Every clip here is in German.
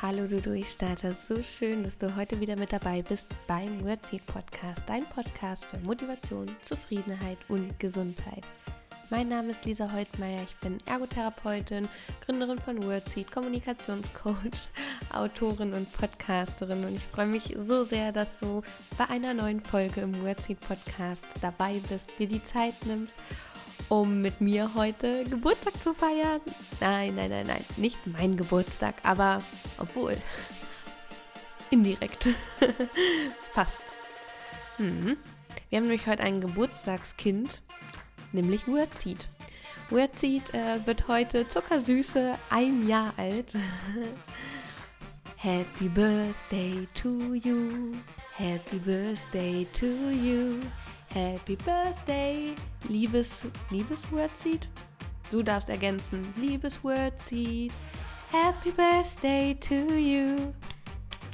Hallo du Durchstarter, so schön, dass du heute wieder mit dabei bist beim Wordseed Podcast, dein Podcast für Motivation, Zufriedenheit und Gesundheit. Mein Name ist Lisa Heutmeier, ich bin Ergotherapeutin, Gründerin von Wordseed, Kommunikationscoach, Autorin und Podcasterin. Und ich freue mich so sehr, dass du bei einer neuen Folge im Wordseed Podcast dabei bist, dir die Zeit nimmst um mit mir heute Geburtstag zu feiern. Nein, nein, nein, nein, nicht mein Geburtstag, aber obwohl. Indirekt. Fast. Mhm. Wir haben nämlich heute ein Geburtstagskind, nämlich Wordseed. Wordseed äh, wird heute zuckersüße ein Jahr alt. Happy Birthday to you. Happy Birthday to you. Happy Birthday, liebes, liebes Wordseed. Du darfst ergänzen, liebes Wordseed. Happy Birthday to you.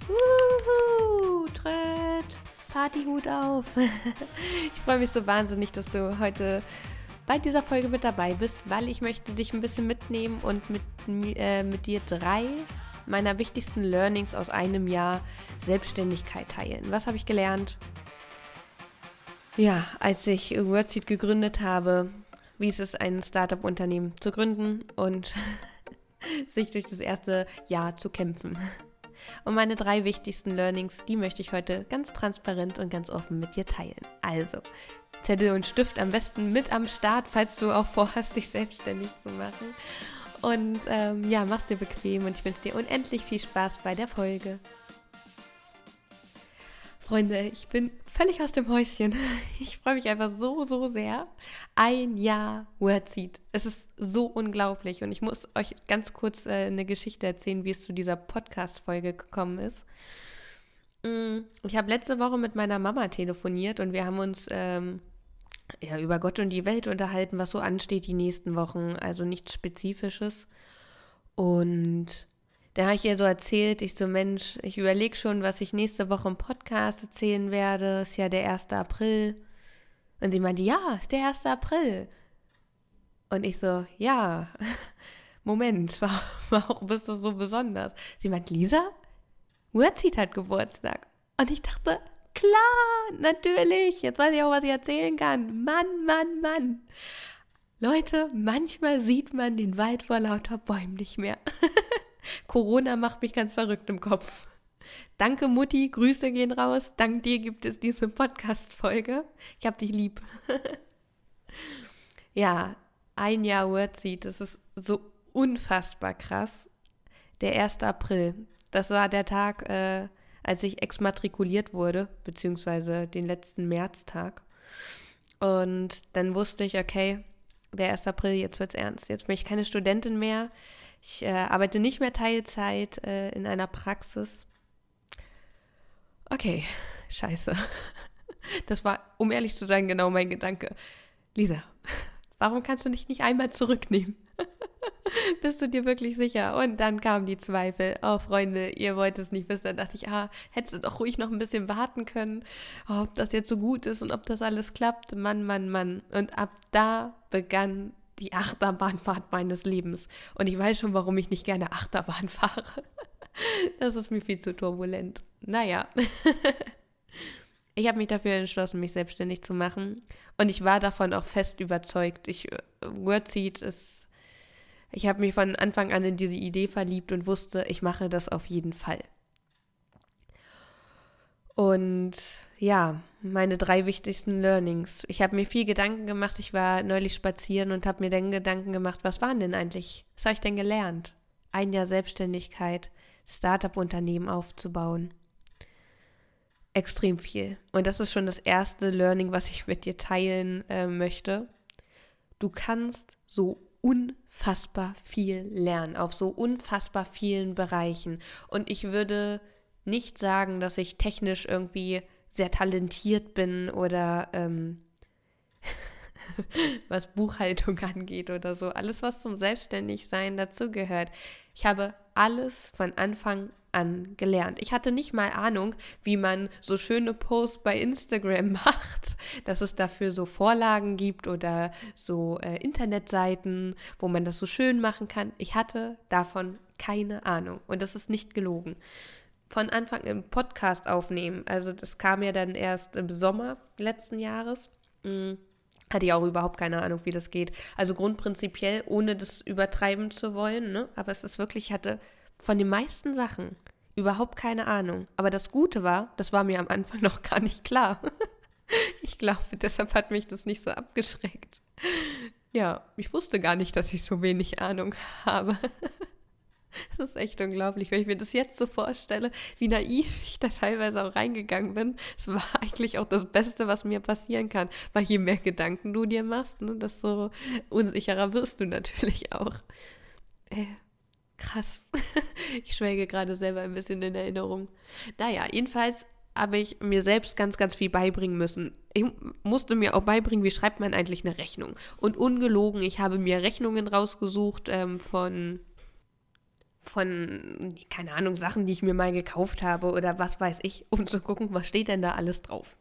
Wuhu, Trött, Partyhut auf. ich freue mich so wahnsinnig, dass du heute bei dieser Folge mit dabei bist, weil ich möchte dich ein bisschen mitnehmen und mit, äh, mit dir drei meiner wichtigsten Learnings aus einem Jahr Selbstständigkeit teilen. Was habe ich gelernt? Ja, als ich Wordseed gegründet habe, wie es ist, ein Startup-Unternehmen zu gründen und sich durch das erste Jahr zu kämpfen. Und meine drei wichtigsten Learnings, die möchte ich heute ganz transparent und ganz offen mit dir teilen. Also, Zettel und Stift am besten mit am Start, falls du auch vorhast, dich selbstständig zu machen. Und ähm, ja, mach's dir bequem und ich wünsche dir unendlich viel Spaß bei der Folge. Freunde, ich bin völlig aus dem Häuschen. Ich freue mich einfach so, so sehr. Ein Jahr Wordseed. Es ist so unglaublich und ich muss euch ganz kurz äh, eine Geschichte erzählen, wie es zu dieser Podcast-Folge gekommen ist. Mm, ich habe letzte Woche mit meiner Mama telefoniert und wir haben uns ähm, ja, über Gott und die Welt unterhalten, was so ansteht die nächsten Wochen. Also nichts Spezifisches. Und da habe ich ihr so erzählt, ich so, Mensch, ich überlege schon, was ich nächste Woche im Podcast erzählen werde. Ist ja der 1. April. Und sie meinte, ja, ist der 1. April. Und ich so, ja, Moment, warum bist du so besonders? Sie meint, Lisa, Wordseed hat Geburtstag. Und ich dachte, klar, natürlich, jetzt weiß ich auch, was ich erzählen kann. Mann, Mann, Mann. Leute, manchmal sieht man den Wald vor lauter Bäumen nicht mehr. Corona macht mich ganz verrückt im Kopf. Danke, Mutti. Grüße gehen raus. Dank dir gibt es diese Podcast-Folge. Ich hab dich lieb. ja, ein Jahr Wordseed. Das ist so unfassbar krass. Der 1. April. Das war der Tag, äh, als ich exmatrikuliert wurde, beziehungsweise den letzten Märztag. Und dann wusste ich, okay, der 1. April, jetzt wird's ernst. Jetzt bin ich keine Studentin mehr. Ich äh, arbeite nicht mehr Teilzeit äh, in einer Praxis. Okay, scheiße. Das war, um ehrlich zu sein, genau mein Gedanke. Lisa, warum kannst du dich nicht einmal zurücknehmen? Bist du dir wirklich sicher? Und dann kamen die Zweifel. Oh, Freunde, ihr wollt es nicht wissen. Dann dachte ich, ah, hättest du doch ruhig noch ein bisschen warten können, ob das jetzt so gut ist und ob das alles klappt. Mann, Mann, Mann. Und ab da begann die Achterbahnfahrt meines Lebens. Und ich weiß schon, warum ich nicht gerne Achterbahn fahre. Das ist mir viel zu turbulent. Naja. Ich habe mich dafür entschlossen, mich selbstständig zu machen. Und ich war davon auch fest überzeugt. Ich, äh, Wordseed ist. Ich habe mich von Anfang an in diese Idee verliebt und wusste, ich mache das auf jeden Fall. Und ja, meine drei wichtigsten Learnings. Ich habe mir viel Gedanken gemacht. Ich war neulich spazieren und habe mir dann Gedanken gemacht, was waren denn eigentlich? Was habe ich denn gelernt? Ein Jahr Selbstständigkeit, Startup-Unternehmen aufzubauen. Extrem viel. Und das ist schon das erste Learning, was ich mit dir teilen äh, möchte. Du kannst so unfassbar viel lernen, auf so unfassbar vielen Bereichen. Und ich würde nicht sagen, dass ich technisch irgendwie sehr talentiert bin oder ähm, was Buchhaltung angeht oder so. Alles, was zum Selbstständigsein dazugehört. Ich habe alles von Anfang an gelernt. Ich hatte nicht mal Ahnung, wie man so schöne Posts bei Instagram macht, dass es dafür so Vorlagen gibt oder so äh, Internetseiten, wo man das so schön machen kann. Ich hatte davon keine Ahnung und das ist nicht gelogen. Von Anfang im Podcast aufnehmen, also das kam ja dann erst im Sommer letzten Jahres. Mhm hatte ich auch überhaupt keine Ahnung, wie das geht. Also grundprinzipiell, ohne das übertreiben zu wollen, ne? Aber es ist wirklich, ich hatte von den meisten Sachen überhaupt keine Ahnung. Aber das Gute war, das war mir am Anfang noch gar nicht klar. ich glaube, deshalb hat mich das nicht so abgeschreckt. Ja, ich wusste gar nicht, dass ich so wenig Ahnung habe. Das ist echt unglaublich, wenn ich mir das jetzt so vorstelle, wie naiv ich da teilweise auch reingegangen bin. Es war eigentlich auch das Beste, was mir passieren kann. Weil je mehr Gedanken du dir machst, ne, desto unsicherer wirst du natürlich auch. Äh, krass. ich schwelge gerade selber ein bisschen in Erinnerung. Naja, jedenfalls habe ich mir selbst ganz, ganz viel beibringen müssen. Ich musste mir auch beibringen, wie schreibt man eigentlich eine Rechnung. Und ungelogen, ich habe mir Rechnungen rausgesucht ähm, von von, keine Ahnung, Sachen, die ich mir mal gekauft habe oder was weiß ich, um zu gucken, was steht denn da alles drauf.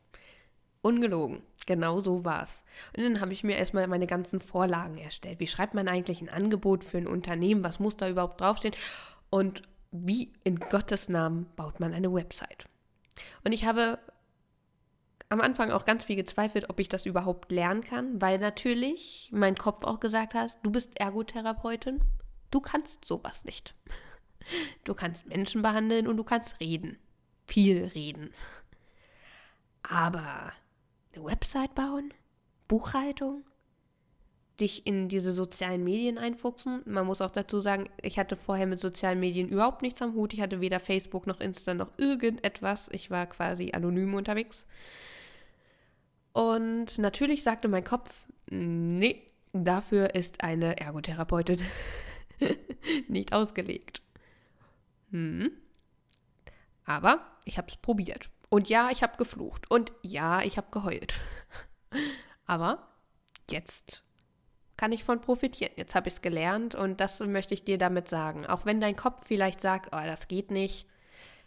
Ungelogen. Genau so war es. Und dann habe ich mir erstmal meine ganzen Vorlagen erstellt. Wie schreibt man eigentlich ein Angebot für ein Unternehmen? Was muss da überhaupt draufstehen? Und wie in Gottes Namen baut man eine Website? Und ich habe am Anfang auch ganz viel gezweifelt, ob ich das überhaupt lernen kann, weil natürlich mein Kopf auch gesagt hat, du bist Ergotherapeutin, Du kannst sowas nicht. Du kannst Menschen behandeln und du kannst reden. Viel reden. Aber eine Website bauen? Buchhaltung? Dich in diese sozialen Medien einfuchsen? Man muss auch dazu sagen, ich hatte vorher mit sozialen Medien überhaupt nichts am Hut. Ich hatte weder Facebook noch Insta noch irgendetwas. Ich war quasi anonym unterwegs. Und natürlich sagte mein Kopf, nee, dafür ist eine Ergotherapeutin nicht ausgelegt. Hm. Aber ich habe es probiert. Und ja, ich habe geflucht. Und ja, ich habe geheult. Aber jetzt kann ich von profitieren. Jetzt habe ich es gelernt und das möchte ich dir damit sagen. Auch wenn dein Kopf vielleicht sagt, oh, das geht nicht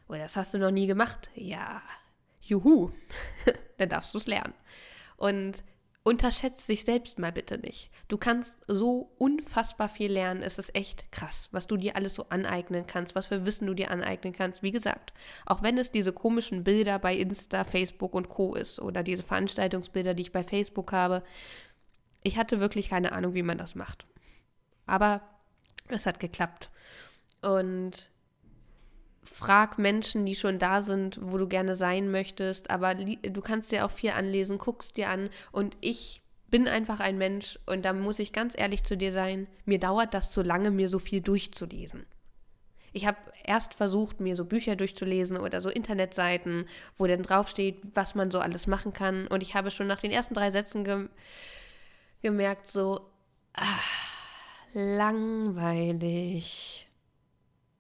oder das hast du noch nie gemacht. Ja, juhu, dann darfst du es lernen. Und Unterschätzt dich selbst mal bitte nicht. Du kannst so unfassbar viel lernen. Es ist echt krass, was du dir alles so aneignen kannst, was für Wissen du dir aneignen kannst. Wie gesagt, auch wenn es diese komischen Bilder bei Insta, Facebook und Co. ist oder diese Veranstaltungsbilder, die ich bei Facebook habe. Ich hatte wirklich keine Ahnung, wie man das macht. Aber es hat geklappt. Und frag Menschen, die schon da sind, wo du gerne sein möchtest, aber du kannst dir auch viel anlesen, guckst dir an und ich bin einfach ein Mensch und da muss ich ganz ehrlich zu dir sein, mir dauert das zu lange, mir so viel durchzulesen. Ich habe erst versucht, mir so Bücher durchzulesen oder so Internetseiten, wo dann draufsteht, was man so alles machen kann. Und ich habe schon nach den ersten drei Sätzen ge gemerkt, so ach, langweilig.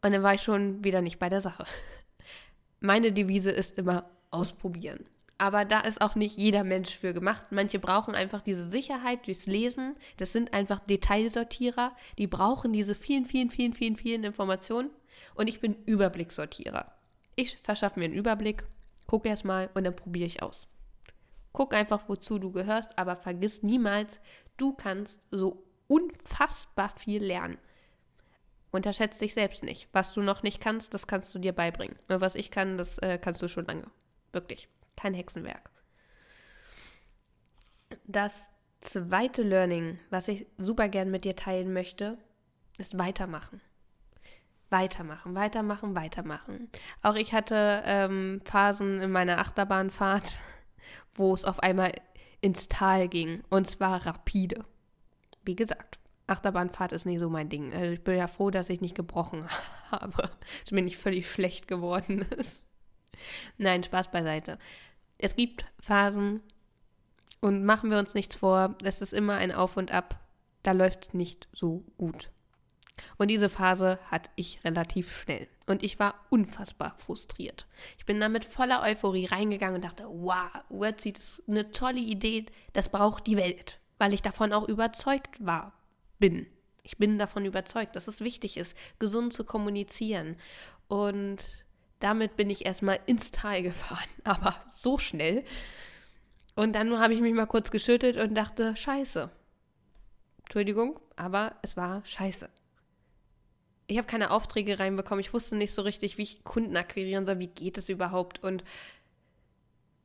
Und dann war ich schon wieder nicht bei der Sache. Meine Devise ist immer ausprobieren. Aber da ist auch nicht jeder Mensch für gemacht. Manche brauchen einfach diese Sicherheit durchs Lesen. Das sind einfach Detailsortierer. Die brauchen diese vielen, vielen, vielen, vielen, vielen Informationen. Und ich bin Überblicksortierer. Ich verschaffe mir einen Überblick, gucke erstmal und dann probiere ich aus. Guck einfach, wozu du gehörst, aber vergiss niemals, du kannst so unfassbar viel lernen. Unterschätzt dich selbst nicht. Was du noch nicht kannst, das kannst du dir beibringen. Und was ich kann, das äh, kannst du schon lange. Wirklich. Kein Hexenwerk. Das zweite Learning, was ich super gern mit dir teilen möchte, ist weitermachen. Weitermachen, weitermachen, weitermachen. Auch ich hatte ähm, Phasen in meiner Achterbahnfahrt, wo es auf einmal ins Tal ging. Und zwar rapide. Wie gesagt, Achterbahnfahrt ist nicht so mein Ding. Also ich bin ja froh, dass ich nicht gebrochen habe, dass mir nicht völlig schlecht geworden ist. Nein, Spaß beiseite. Es gibt Phasen und machen wir uns nichts vor, es ist immer ein Auf und Ab. Da läuft es nicht so gut. Und diese Phase hatte ich relativ schnell. Und ich war unfassbar frustriert. Ich bin damit voller Euphorie reingegangen und dachte, wow, Wordsheet ist eine tolle Idee, das braucht die Welt. Weil ich davon auch überzeugt war bin. Ich bin davon überzeugt, dass es wichtig ist, gesund zu kommunizieren. Und damit bin ich erstmal ins Tal gefahren, aber so schnell. Und dann habe ich mich mal kurz geschüttelt und dachte, scheiße. Entschuldigung, aber es war scheiße. Ich habe keine Aufträge reinbekommen. Ich wusste nicht so richtig, wie ich Kunden akquirieren soll. Wie geht es überhaupt? Und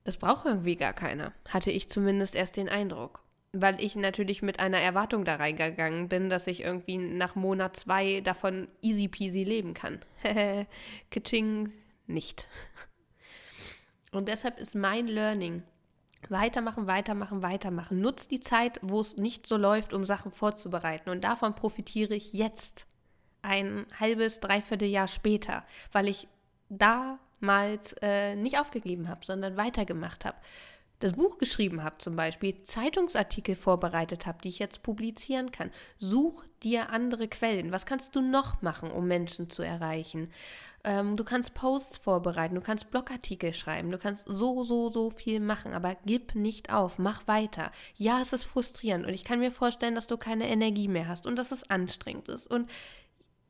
das braucht irgendwie gar keiner. Hatte ich zumindest erst den Eindruck weil ich natürlich mit einer Erwartung da reingegangen bin, dass ich irgendwie nach Monat zwei davon easy peasy leben kann. Kitching nicht. Und deshalb ist mein Learning, weitermachen, weitermachen, weitermachen. Nutz die Zeit, wo es nicht so läuft, um Sachen vorzubereiten. Und davon profitiere ich jetzt, ein halbes, dreiviertel Jahr später, weil ich damals äh, nicht aufgegeben habe, sondern weitergemacht habe das Buch geschrieben habe zum Beispiel, Zeitungsartikel vorbereitet habe, die ich jetzt publizieren kann. Such dir andere Quellen. Was kannst du noch machen, um Menschen zu erreichen? Ähm, du kannst Posts vorbereiten, du kannst Blogartikel schreiben, du kannst so, so, so viel machen, aber gib nicht auf, mach weiter. Ja, es ist frustrierend und ich kann mir vorstellen, dass du keine Energie mehr hast und dass es anstrengend ist und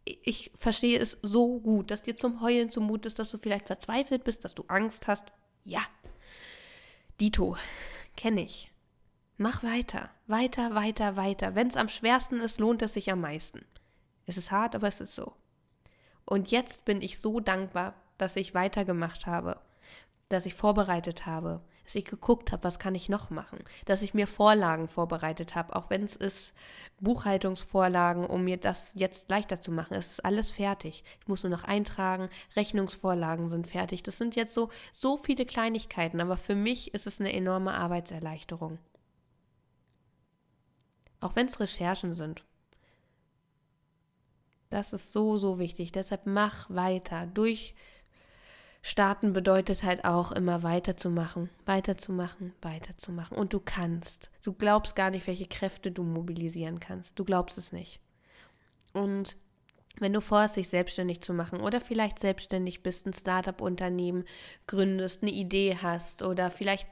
ich verstehe es so gut, dass dir zum Heulen zumut ist, dass du vielleicht verzweifelt bist, dass du Angst hast. Ja, Dito, kenne ich. Mach weiter, weiter, weiter, weiter. Wenn es am schwersten ist, lohnt es sich am meisten. Es ist hart, aber es ist so. Und jetzt bin ich so dankbar, dass ich weitergemacht habe, dass ich vorbereitet habe, dass ich geguckt habe, was kann ich noch machen, dass ich mir Vorlagen vorbereitet habe, auch wenn es ist Buchhaltungsvorlagen, um mir das jetzt leichter zu machen. Es ist alles fertig. Ich muss nur noch eintragen, Rechnungsvorlagen sind fertig. Das sind jetzt so so viele Kleinigkeiten, aber für mich ist es eine enorme Arbeitserleichterung. Auch wenn es Recherchen sind. Das ist so, so wichtig. Deshalb mach weiter. Durch, Starten bedeutet halt auch immer weiterzumachen, weiterzumachen, weiterzumachen. Und du kannst. Du glaubst gar nicht, welche Kräfte du mobilisieren kannst. Du glaubst es nicht. Und wenn du vorhast, dich selbstständig zu machen oder vielleicht selbstständig bist, ein Startup-Unternehmen gründest, eine Idee hast oder vielleicht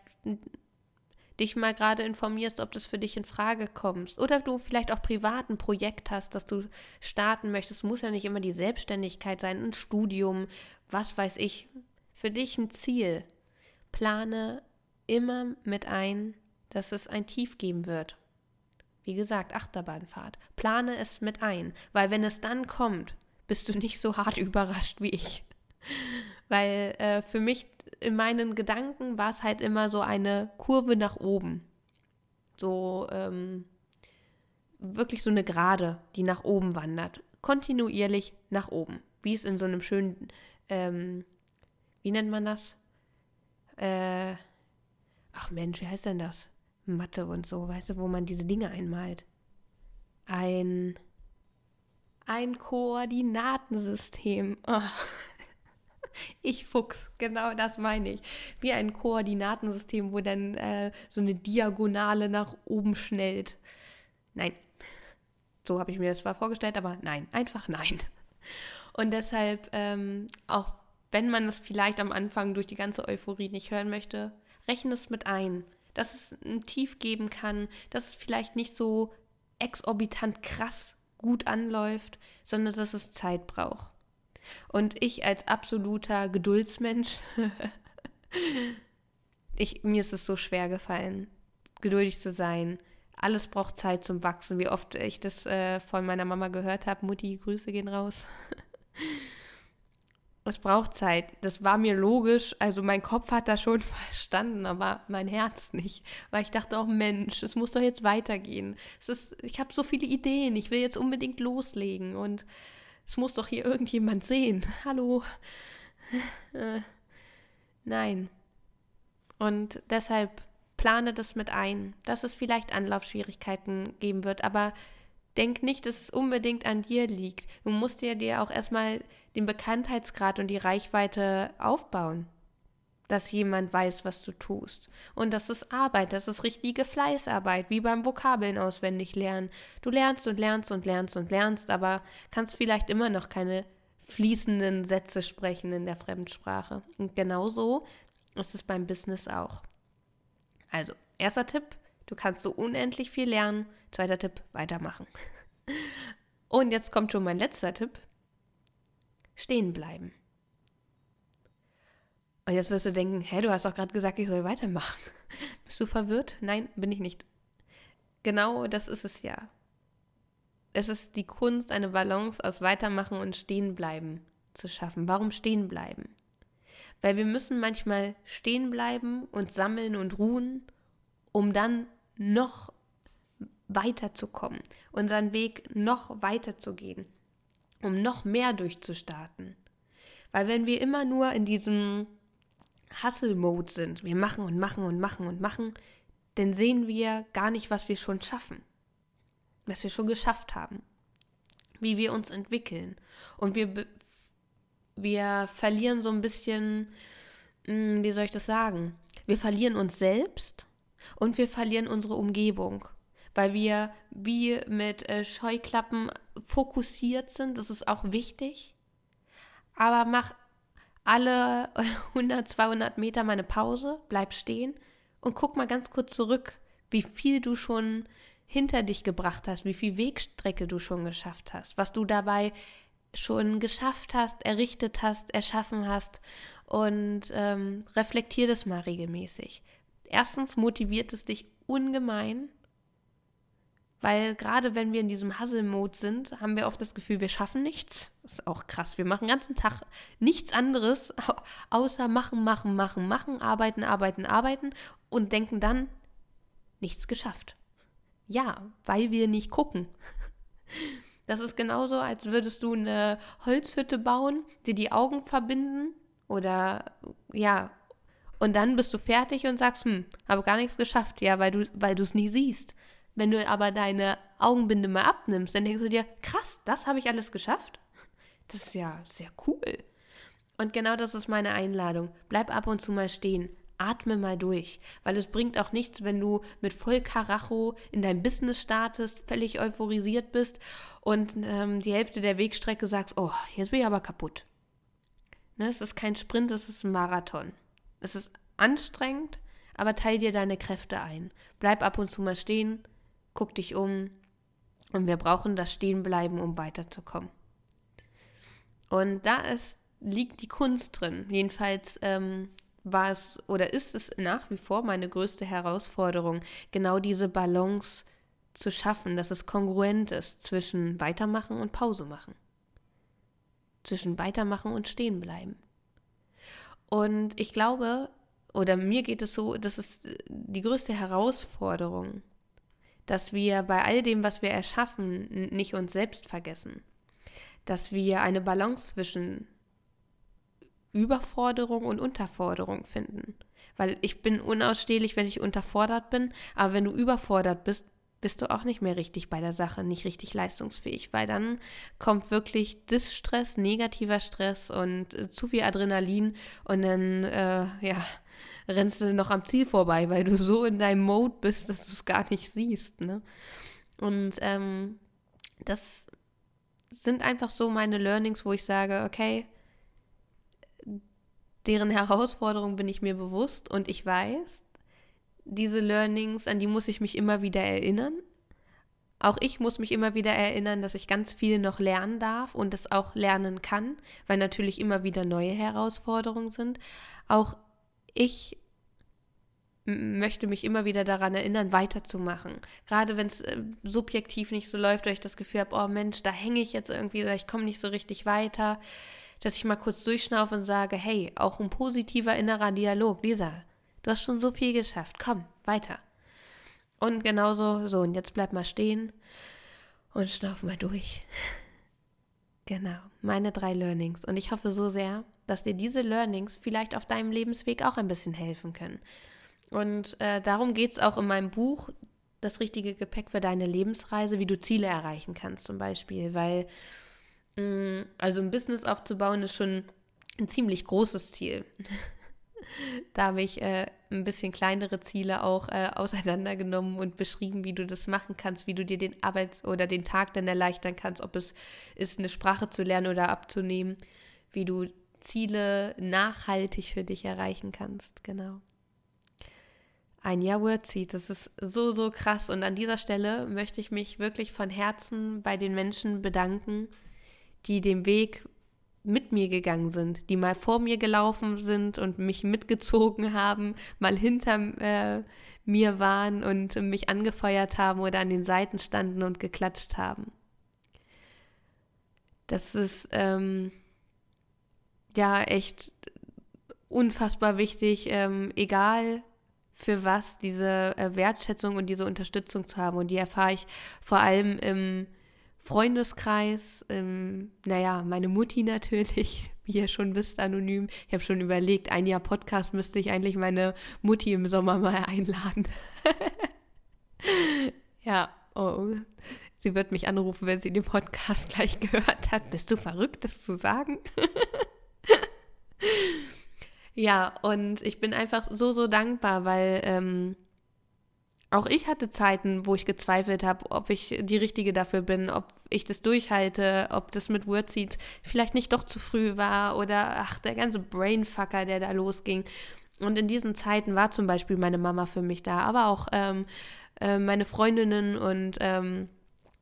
dich mal gerade informierst, ob das für dich in Frage kommt oder du vielleicht auch privat ein Projekt hast, das du starten möchtest, muss ja nicht immer die Selbstständigkeit sein, ein Studium, was weiß ich, für dich ein Ziel. Plane immer mit ein, dass es ein Tief geben wird. Wie gesagt, Achterbahnfahrt. Plane es mit ein, weil wenn es dann kommt, bist du nicht so hart überrascht wie ich. Weil äh, für mich in meinen Gedanken war es halt immer so eine Kurve nach oben. So ähm, wirklich so eine Gerade, die nach oben wandert. Kontinuierlich nach oben. Wie es in so einem schönen, ähm, wie nennt man das? Äh, ach Mensch, wie heißt denn das? Mathe und so, weißt du, wo man diese Dinge einmalt. Ein, ein Koordinatensystem. Oh. Ich Fuchs, genau das meine ich. Wie ein Koordinatensystem, wo dann äh, so eine Diagonale nach oben schnellt. Nein. So habe ich mir das zwar vorgestellt, aber nein, einfach nein. Und deshalb, ähm, auch wenn man es vielleicht am Anfang durch die ganze Euphorie nicht hören möchte, rechne es mit ein, dass es ein Tief geben kann, dass es vielleicht nicht so exorbitant krass gut anläuft, sondern dass es Zeit braucht. Und ich als absoluter Geduldsmensch, ich, mir ist es so schwer gefallen, geduldig zu sein. Alles braucht Zeit zum Wachsen. Wie oft ich das äh, von meiner Mama gehört habe. Mutti, Grüße gehen raus. es braucht Zeit. Das war mir logisch. Also mein Kopf hat das schon verstanden, aber mein Herz nicht. Weil ich dachte auch, Mensch, es muss doch jetzt weitergehen. Es ist, ich habe so viele Ideen. Ich will jetzt unbedingt loslegen. Und es muss doch hier irgendjemand sehen. Hallo. Äh, nein. Und deshalb plane das mit ein, dass es vielleicht Anlaufschwierigkeiten geben wird, aber denk nicht, dass es unbedingt an dir liegt. Du musst dir dir auch erstmal den Bekanntheitsgrad und die Reichweite aufbauen dass jemand weiß, was du tust. Und das ist Arbeit, das ist richtige Fleißarbeit, wie beim Vokabeln auswendig lernen. Du lernst und lernst und lernst und lernst, aber kannst vielleicht immer noch keine fließenden Sätze sprechen in der Fremdsprache. Und genauso ist es beim Business auch. Also, erster Tipp, du kannst so unendlich viel lernen. Zweiter Tipp, weitermachen. Und jetzt kommt schon mein letzter Tipp. Stehen bleiben. Und jetzt wirst du denken, hä, du hast doch gerade gesagt, ich soll weitermachen. Bist du verwirrt? Nein, bin ich nicht. Genau das ist es ja. Es ist die Kunst, eine Balance aus Weitermachen und Stehenbleiben zu schaffen. Warum stehen bleiben? Weil wir müssen manchmal stehen bleiben und sammeln und ruhen, um dann noch weiterzukommen, unseren Weg noch weiter zu gehen, um noch mehr durchzustarten. Weil wenn wir immer nur in diesem Hustle-Mode sind, wir machen und machen und machen und machen, dann sehen wir gar nicht, was wir schon schaffen, was wir schon geschafft haben, wie wir uns entwickeln. Und wir, wir verlieren so ein bisschen, hm, wie soll ich das sagen? Wir verlieren uns selbst und wir verlieren unsere Umgebung, weil wir wie mit äh, Scheuklappen fokussiert sind. Das ist auch wichtig. Aber mach alle 100, 200 Meter mal eine Pause, bleib stehen und guck mal ganz kurz zurück, wie viel du schon hinter dich gebracht hast, wie viel Wegstrecke du schon geschafft hast, was du dabei schon geschafft hast, errichtet hast, erschaffen hast und ähm, reflektier das mal regelmäßig. Erstens motiviert es dich ungemein, weil gerade wenn wir in diesem Hustle-Mode sind, haben wir oft das Gefühl, wir schaffen nichts. Das ist auch krass. Wir machen den ganzen Tag nichts anderes, außer machen, machen, machen, machen, arbeiten, arbeiten, arbeiten und denken dann, nichts geschafft. Ja, weil wir nicht gucken. Das ist genauso, als würdest du eine Holzhütte bauen, dir die Augen verbinden oder ja, und dann bist du fertig und sagst, hm, habe gar nichts geschafft. Ja, weil du, weil es nie siehst. Wenn du aber deine Augenbinde mal abnimmst, dann denkst du dir, krass, das habe ich alles geschafft. Das ist ja sehr cool. Und genau das ist meine Einladung. Bleib ab und zu mal stehen. Atme mal durch, weil es bringt auch nichts, wenn du mit voll Karacho in dein Business startest, völlig euphorisiert bist und ähm, die Hälfte der Wegstrecke sagst, oh, jetzt bin ich aber kaputt. Ne, es ist kein Sprint, es ist ein Marathon. Es ist anstrengend, aber teil dir deine Kräfte ein. Bleib ab und zu mal stehen, guck dich um und wir brauchen das Stehenbleiben, um weiterzukommen. Und da ist, liegt die Kunst drin. Jedenfalls ähm, war es oder ist es nach wie vor meine größte Herausforderung, genau diese Balance zu schaffen, dass es kongruent ist zwischen Weitermachen und Pause machen. Zwischen Weitermachen und Stehenbleiben. Und ich glaube, oder mir geht es so, das ist die größte Herausforderung, dass wir bei all dem, was wir erschaffen, nicht uns selbst vergessen. Dass wir eine Balance zwischen Überforderung und Unterforderung finden. Weil ich bin unausstehlich, wenn ich unterfordert bin, aber wenn du überfordert bist, bist du auch nicht mehr richtig bei der Sache, nicht richtig leistungsfähig, weil dann kommt wirklich Distress, negativer Stress und äh, zu viel Adrenalin und dann, äh, ja, rennst du noch am Ziel vorbei, weil du so in deinem Mode bist, dass du es gar nicht siehst, ne? Und ähm, das sind einfach so meine Learnings, wo ich sage, okay, deren Herausforderung bin ich mir bewusst und ich weiß, diese Learnings, an die muss ich mich immer wieder erinnern. Auch ich muss mich immer wieder erinnern, dass ich ganz viel noch lernen darf und es auch lernen kann, weil natürlich immer wieder neue Herausforderungen sind. Auch ich möchte mich immer wieder daran erinnern, weiterzumachen. Gerade wenn es äh, subjektiv nicht so läuft, oder ich das Gefühl habe, oh Mensch, da hänge ich jetzt irgendwie oder ich komme nicht so richtig weiter, dass ich mal kurz durchschnaufe und sage, hey, auch ein positiver innerer Dialog, Lisa, Du hast schon so viel geschafft. Komm, weiter. Und genauso, so, und jetzt bleib mal stehen und schnauf mal durch. Genau, meine drei Learnings. Und ich hoffe so sehr, dass dir diese Learnings vielleicht auf deinem Lebensweg auch ein bisschen helfen können. Und äh, darum geht es auch in meinem Buch, das richtige Gepäck für deine Lebensreise, wie du Ziele erreichen kannst zum Beispiel. Weil, mh, mm, also ein Business aufzubauen ist schon ein ziemlich großes Ziel. da habe ich äh, ein bisschen kleinere Ziele auch äh, auseinandergenommen und beschrieben, wie du das machen kannst, wie du dir den Arbeits- oder den Tag dann erleichtern kannst, ob es ist, eine Sprache zu lernen oder abzunehmen, wie du Ziele nachhaltig für dich erreichen kannst, genau. ein Jahr Wordseed. Das ist so, so krass. Und an dieser Stelle möchte ich mich wirklich von Herzen bei den Menschen bedanken, die den Weg mit mir gegangen sind, die mal vor mir gelaufen sind und mich mitgezogen haben, mal hinter äh, mir waren und mich angefeuert haben oder an den Seiten standen und geklatscht haben. Das ist ähm, ja echt unfassbar wichtig, ähm, egal für was, diese äh, Wertschätzung und diese Unterstützung zu haben. Und die erfahre ich vor allem im Freundeskreis, im, naja, meine Mutti natürlich, wie ihr schon wisst, anonym. Ich habe schon überlegt, ein Jahr Podcast müsste ich eigentlich meine Mutti im Sommer mal einladen. ja, oh, sie wird mich anrufen, wenn sie den Podcast gleich gehört hat. Bist du verrückt, das zu sagen? Ja, und ich bin einfach so, so dankbar, weil ähm, auch ich hatte Zeiten, wo ich gezweifelt habe, ob ich die Richtige dafür bin, ob ich das durchhalte, ob das mit Wordseed vielleicht nicht doch zu früh war oder ach, der ganze Brainfucker, der da losging. Und in diesen Zeiten war zum Beispiel meine Mama für mich da, aber auch ähm, äh, meine Freundinnen und ähm,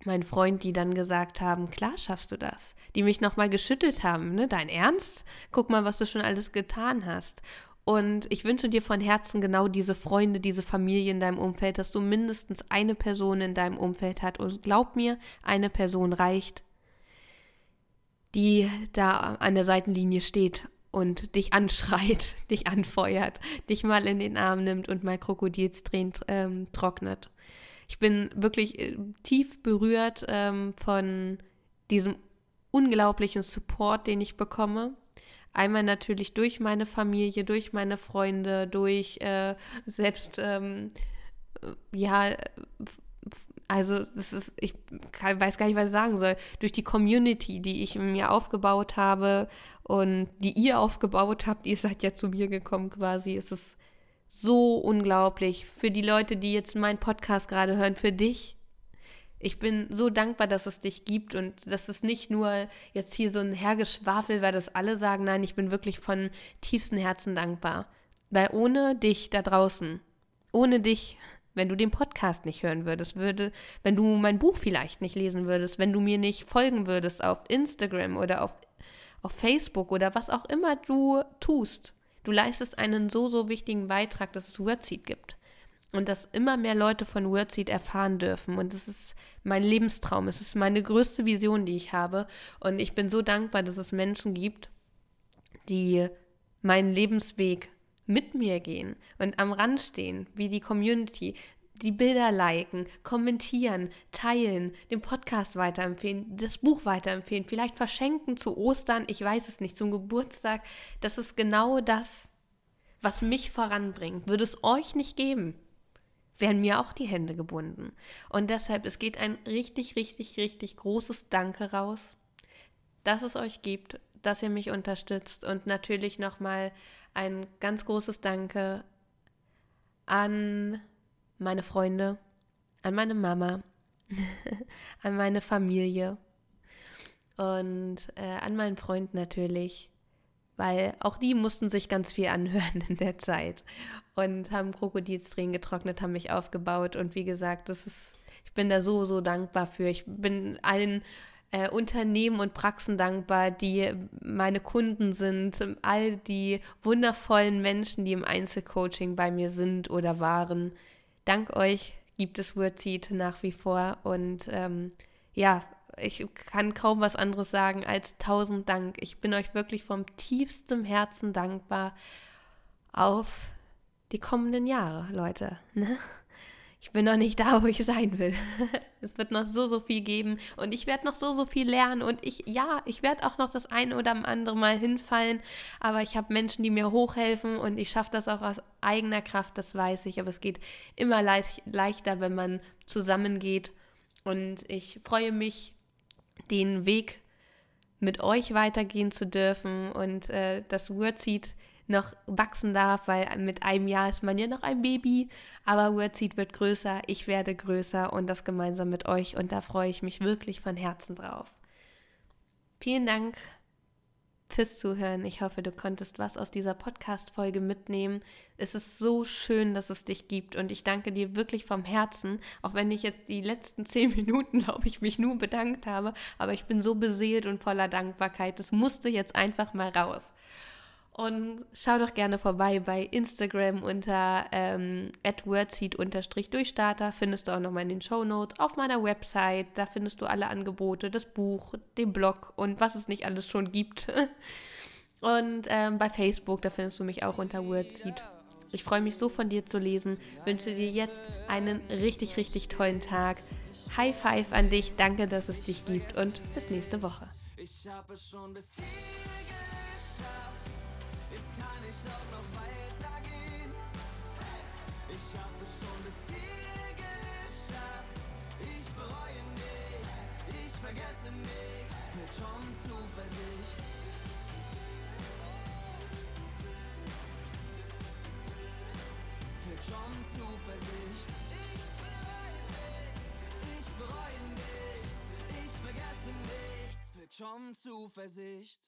mein Freund, die dann gesagt haben, klar schaffst du das. Die mich nochmal geschüttelt haben, ne? Dein Ernst? Guck mal, was du schon alles getan hast. Und ich wünsche dir von Herzen genau diese Freunde, diese Familie in deinem Umfeld, dass du mindestens eine Person in deinem Umfeld hast. Und glaub mir, eine Person reicht, die da an der Seitenlinie steht und dich anschreit, dich anfeuert, dich mal in den Arm nimmt und mal Krokodilstränen ähm, trocknet. Ich bin wirklich äh, tief berührt ähm, von diesem unglaublichen Support, den ich bekomme. Einmal natürlich durch meine Familie, durch meine Freunde, durch äh, selbst, ähm, äh, ja, also das ist, ich kann, weiß gar nicht, was ich sagen soll, durch die Community, die ich mir aufgebaut habe und die ihr aufgebaut habt, ihr seid ja zu mir gekommen quasi, es ist so unglaublich. Für die Leute, die jetzt meinen Podcast gerade hören, für dich. Ich bin so dankbar, dass es dich gibt und dass es nicht nur jetzt hier so ein Hergeschwafel, weil das alle sagen. Nein, ich bin wirklich von tiefstem Herzen dankbar. Weil ohne dich da draußen, ohne dich, wenn du den Podcast nicht hören würdest, würde, wenn du mein Buch vielleicht nicht lesen würdest, wenn du mir nicht folgen würdest auf Instagram oder auf, auf Facebook oder was auch immer du tust, Du leistest einen so, so wichtigen Beitrag, dass es Wordseed gibt. Und dass immer mehr Leute von Wordseed erfahren dürfen. Und das ist mein Lebenstraum. Es ist meine größte Vision, die ich habe. Und ich bin so dankbar, dass es Menschen gibt, die meinen Lebensweg mit mir gehen und am Rand stehen, wie die Community, die Bilder liken, kommentieren, teilen, den Podcast weiterempfehlen, das Buch weiterempfehlen, vielleicht verschenken zu Ostern, ich weiß es nicht, zum Geburtstag. Das ist genau das, was mich voranbringt. Würde es euch nicht geben, wären mir auch die Hände gebunden. Und deshalb, es geht ein richtig, richtig, richtig großes Danke raus, dass es euch gibt, dass ihr mich unterstützt und natürlich nochmal ein ganz großes Danke an meine Freunde, an meine Mama, an meine Familie und äh, an meinen Freund natürlich, weil auch die mussten sich ganz viel anhören in der Zeit und haben Krokodilstränen getrocknet, haben mich aufgebaut und wie gesagt, das ist, ich bin da so, so dankbar für. Ich bin allen äh, Unternehmen und Praxen dankbar, die meine Kunden sind, all die wundervollen Menschen, die im Einzelcoaching bei mir sind oder waren. Dank euch gibt es Wordseed nach wie vor und ähm, ja, ich kann kaum was anderes sagen als tausend Dank. Ich bin euch wirklich vom tiefstem Herzen dankbar auf die kommenden Jahre, Leute. Ne? Ich bin noch nicht da, wo ich sein will. es wird noch so, so viel geben und ich werde noch so, so viel lernen und ich, ja, ich werde auch noch das eine oder andere Mal hinfallen, aber ich habe Menschen, die mir hochhelfen und ich schaffe das auch aus eigener Kraft, das weiß ich, aber es geht immer leicht, leichter, wenn man zusammengeht und ich freue mich, den Weg mit euch weitergehen zu dürfen und äh, das Wordseed noch wachsen darf, weil mit einem Jahr ist man ja noch ein Baby. Aber Wordseed wird größer, ich werde größer und das gemeinsam mit euch. Und da freue ich mich wirklich von Herzen drauf. Vielen Dank fürs Zuhören. Ich hoffe, du konntest was aus dieser Podcast-Folge mitnehmen. Es ist so schön, dass es dich gibt und ich danke dir wirklich vom Herzen, auch wenn ich jetzt die letzten zehn Minuten, glaube ich, mich nur bedankt habe, aber ich bin so beseelt und voller Dankbarkeit. Es musste jetzt einfach mal raus. Und schau doch gerne vorbei bei Instagram unter ähm, durchstarter Findest du auch nochmal in den Show Notes. Auf meiner Website, da findest du alle Angebote, das Buch, den Blog und was es nicht alles schon gibt. Und ähm, bei Facebook, da findest du mich auch unter Wordseed. Ich freue mich so von dir zu lesen. Wünsche dir jetzt einen richtig, richtig tollen Tag. High Five an dich. Danke, dass es dich gibt und bis nächste Woche. Ich habe schon bis hier auch noch weitergehen. Ich hab es schon bis hier geschafft. Ich bereue nichts, ich vergesse nichts. Für Tom Zuversicht. Für Tom Zuversicht. Ich bereue nichts, ich vergesse nichts. Für Tom Zuversicht.